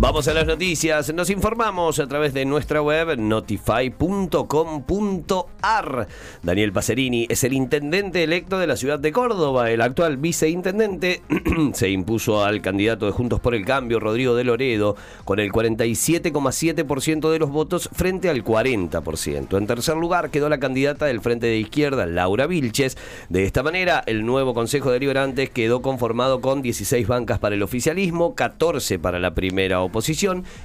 Vamos a las noticias. Nos informamos a través de nuestra web notify.com.ar. Daniel Pacerini es el intendente electo de la ciudad de Córdoba. El actual viceintendente se impuso al candidato de Juntos por el Cambio, Rodrigo de Loredo, con el 47,7% de los votos frente al 40%. En tercer lugar quedó la candidata del Frente de Izquierda, Laura Vilches. De esta manera, el nuevo Consejo Deliberante quedó conformado con 16 bancas para el oficialismo, 14 para la primera oposición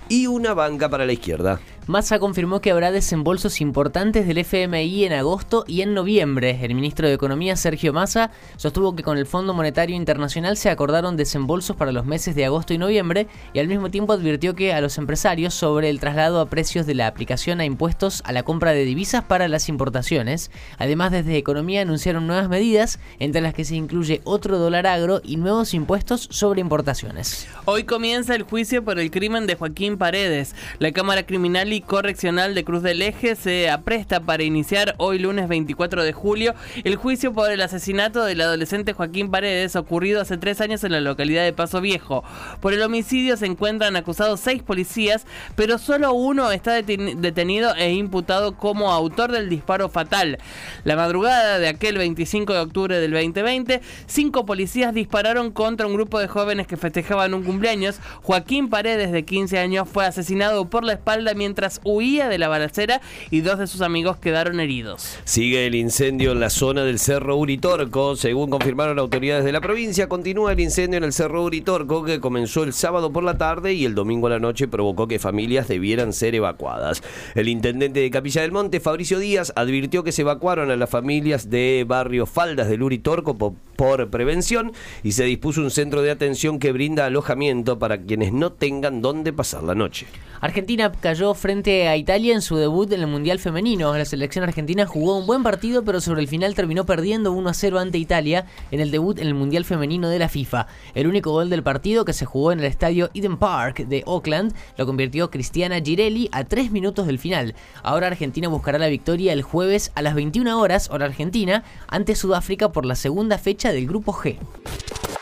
y una banca para la izquierda. Massa confirmó que habrá desembolsos importantes del FMI en agosto y en noviembre. El ministro de Economía, Sergio Massa, sostuvo que con el Fondo Monetario Internacional se acordaron desembolsos para los meses de agosto y noviembre y al mismo tiempo advirtió que a los empresarios sobre el traslado a precios de la aplicación a impuestos a la compra de divisas para las importaciones. Además, desde Economía anunciaron nuevas medidas, entre las que se incluye otro dólar agro y nuevos impuestos sobre importaciones. Hoy comienza el juicio por el crimen de Joaquín Paredes. La Cámara Criminal y Correccional de Cruz del Eje se apresta para iniciar hoy lunes 24 de julio el juicio por el asesinato del adolescente Joaquín Paredes ocurrido hace tres años en la localidad de Paso Viejo. Por el homicidio se encuentran acusados seis policías, pero solo uno está detenido e imputado como autor del disparo fatal. La madrugada de aquel 25 de octubre del 2020, cinco policías dispararon contra un grupo de jóvenes que festejaban un cumpleaños. Joaquín Paredes, de 15 años, fue asesinado por la espalda mientras huía de la balacera y dos de sus amigos quedaron heridos. Sigue el incendio en la zona del Cerro Uritorco. Según confirmaron autoridades de la provincia, continúa el incendio en el Cerro Uritorco que comenzó el sábado por la tarde y el domingo a la noche provocó que familias debieran ser evacuadas. El intendente de Capilla del Monte, Fabricio Díaz, advirtió que se evacuaron a las familias de barrio Faldas del Uritorco por, por prevención y se dispuso un centro de atención que brinda alojamiento para quienes no tengan dónde pasar la noche. Argentina cayó frente a Italia en su debut en el Mundial Femenino. La selección argentina jugó un buen partido, pero sobre el final terminó perdiendo 1 a 0 ante Italia en el debut en el Mundial Femenino de la FIFA. El único gol del partido que se jugó en el estadio Eden Park de Auckland lo convirtió Cristiana Girelli a 3 minutos del final. Ahora Argentina buscará la victoria el jueves a las 21 horas, hora argentina, ante Sudáfrica por la segunda fecha del Grupo G.